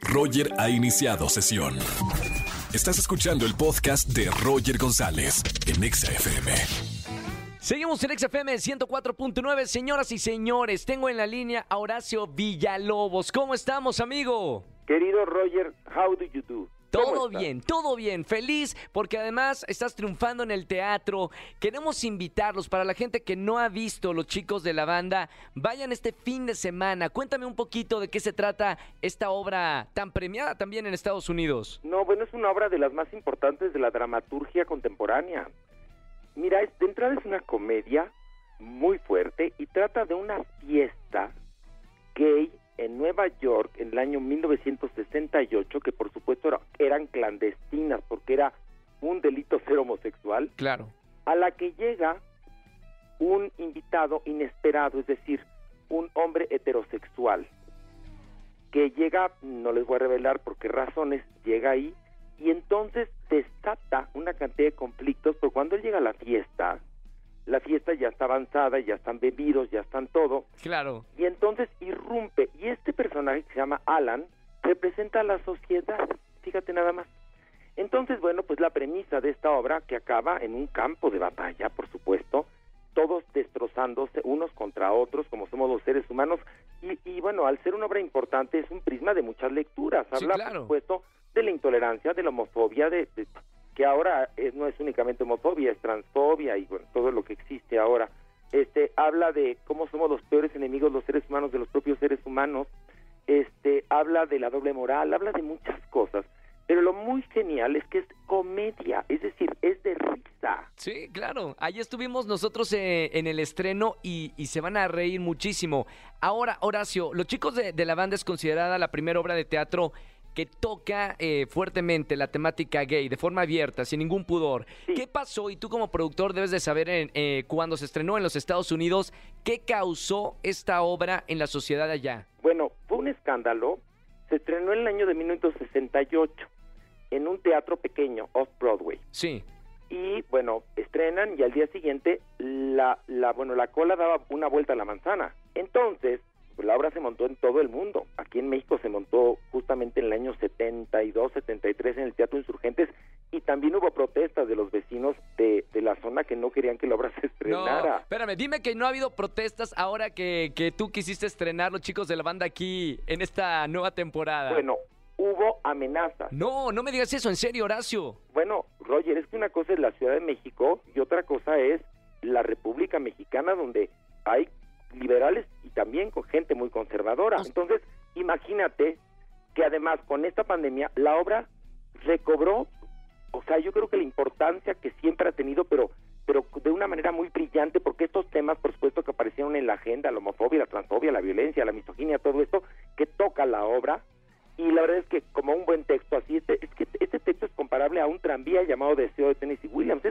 Roger ha iniciado sesión. Estás escuchando el podcast de Roger González en Exa FM. Seguimos en XFM 104.9, señoras y señores. Tengo en la línea a Horacio Villalobos. ¿Cómo estamos, amigo? Querido Roger, how do you do? ¿Cómo Todo bien, todo bien. Feliz porque además estás triunfando en el teatro. Queremos invitarlos para la gente que no ha visto los chicos de la banda. Vayan este fin de semana. Cuéntame un poquito de qué se trata esta obra tan premiada también en Estados Unidos. No, bueno, es una obra de las más importantes de la dramaturgia contemporánea. Mira, de entrada es una comedia muy fuerte y trata de una fiesta gay en Nueva York en el año 1968, que por supuesto era- eran clandestinas porque era un delito ser homosexual, Claro. a la que llega un invitado inesperado, es decir, un hombre heterosexual, que llega, no les voy a revelar por qué razones, llega ahí y entonces desata una cantidad de conflictos, pero cuando él llega a la fiesta, la fiesta ya está avanzada, ya están bebidos, ya están todo, Claro. y entonces irrumpe. Y este personaje que se llama Alan representa a la sociedad, fíjate nada más. Entonces, bueno, pues la premisa de esta obra que acaba en un campo de batalla, por supuesto, todos destrozándose unos contra otros, como somos los seres humanos, y, y bueno, al ser una obra importante es un prisma de muchas lecturas. Sí, Habla, claro. por supuesto, de la intolerancia, de la homofobia, de, de- que ahora es- no es únicamente homofobia, es transfobia y bueno, todo lo que existe ahora. Este habla de cómo somos los peores enemigos los seres humanos de los propios seres humanos. Este habla de la doble moral, habla de muchas cosas. Pero lo muy genial es que es comedia, es decir, es de risa. Sí, claro. Allí estuvimos nosotros eh, en el estreno y, y se van a reír muchísimo. Ahora, Horacio, Los Chicos de, de la Banda es considerada la primera obra de teatro que toca eh, fuertemente la temática gay de forma abierta, sin ningún pudor. Sí. ¿Qué pasó? Y tú como productor debes de saber en, eh, cuando se estrenó en los Estados Unidos, ¿qué causó esta obra en la sociedad allá? Bueno, fue un escándalo. Se estrenó en el año de 1968 en un teatro pequeño, Off-Broadway. Sí, y bueno, estrenan y al día siguiente la, la bueno, la cola daba una vuelta a la manzana. Entonces, pues, la obra se montó en todo el mundo. Aquí en México se montó justamente en el año 72, 73 en el Teatro Insurgentes y también hubo protestas de los vecinos de, de la zona que no querían que la obra se No, estrenara. espérame, dime que no ha habido protestas ahora que, que tú quisiste estrenar los chicos de la banda aquí en esta nueva temporada. Bueno, hubo amenazas. No, no me digas eso, en serio, Horacio. Bueno, Roger, es que una cosa es la Ciudad de México y otra cosa es la República Mexicana donde hay liberales y también con gente muy conservadora. Entonces, imagínate que además con esta pandemia la obra recobró, o sea, yo creo que la importancia que siempre ha tenido, pero pero de una manera muy brillante, porque estos temas, por supuesto, que aparecieron en la agenda, la homofobia, la transfobia, la violencia, la misoginia, todo esto, que toca la obra, y la verdad es que como un buen texto así, este, es que este texto es comparable a un tranvía llamado Deseo de Tennessee Williams,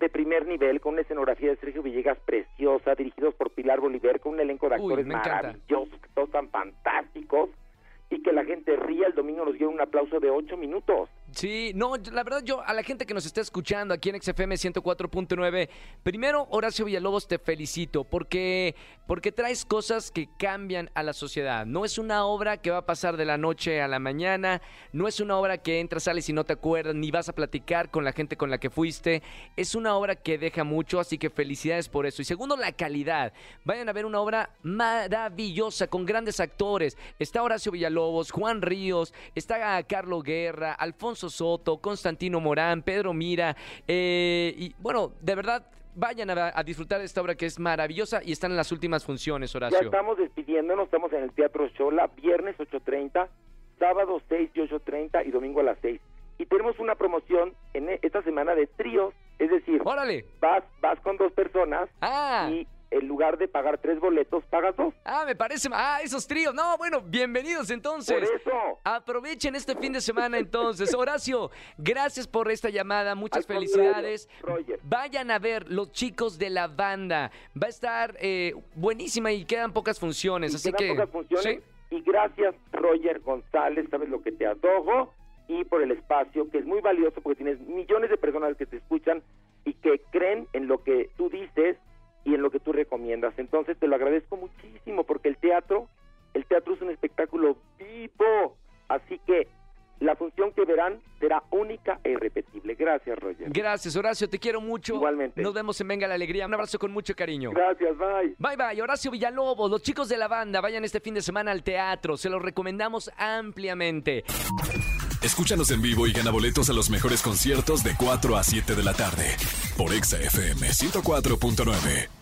de primer nivel, con una escenografía de Sergio Villegas preciosa, dirigidos por Pilar Bolívar, con un elenco de actores maravillosos, que todos tan fantásticos, y que la gente ría, el domingo nos dio un aplauso de ocho minutos. Sí, no, la verdad yo a la gente que nos está escuchando aquí en XFM 104.9, primero Horacio Villalobos te felicito porque porque traes cosas que cambian a la sociedad. No es una obra que va a pasar de la noche a la mañana, no es una obra que entras, sales y no te acuerdas ni vas a platicar con la gente con la que fuiste. Es una obra que deja mucho, así que felicidades por eso. Y segundo, la calidad. Vayan a ver una obra maravillosa con grandes actores. Está Horacio Villalobos, Juan Ríos, está Carlo Guerra, Alfonso Soto, Constantino Morán, Pedro Mira. eh, y bueno, de verdad, vayan a, a disfrutar de esta obra que es maravillosa y están en las últimas funciones, Ya Horacio. estamos despidiéndonos, estamos en el Teatro Shola, viernes 8.30, sábado 6 y 8.30 y domingo a las 6. Y tenemos una promoción en e- esta semana de tríos, es decir, ¡Órale! vas, vas con dos personas ¡Ah! y en lugar de pagar tres boletos, pagas dos. Ah, me parece. Ah, esos tríos. No, bueno, bienvenidos entonces. Por eso. Aprovechen este fin de semana entonces. Horacio, gracias por esta llamada. Muchas Al felicidades. Roger. Vayan a ver los chicos de la banda. Va a estar eh, buenísima y quedan pocas funciones. Y así quedan que. pocas funciones. ¿sí? Y gracias, Roger González, sabes lo que te adojo y por el espacio, que es muy valioso porque tienes millones de personas que te escuchan y que creen en lo que tú dices y en lo que Entonces te lo agradezco muchísimo porque el teatro, el teatro es un espectáculo vivo, así que la función que verán será única e irrepetible. Gracias, Roger. Gracias, Horacio, te quiero mucho. Igualmente. Nos vemos en Venga la Alegría. Un abrazo con mucho cariño. Gracias, bye. Bye bye, Horacio Villalobos, los chicos de la banda, vayan este fin de semana al teatro, se los recomendamos ampliamente. Escúchanos en vivo y gana boletos a los mejores conciertos de 4 a 7 de la tarde por Exa FM 104.9.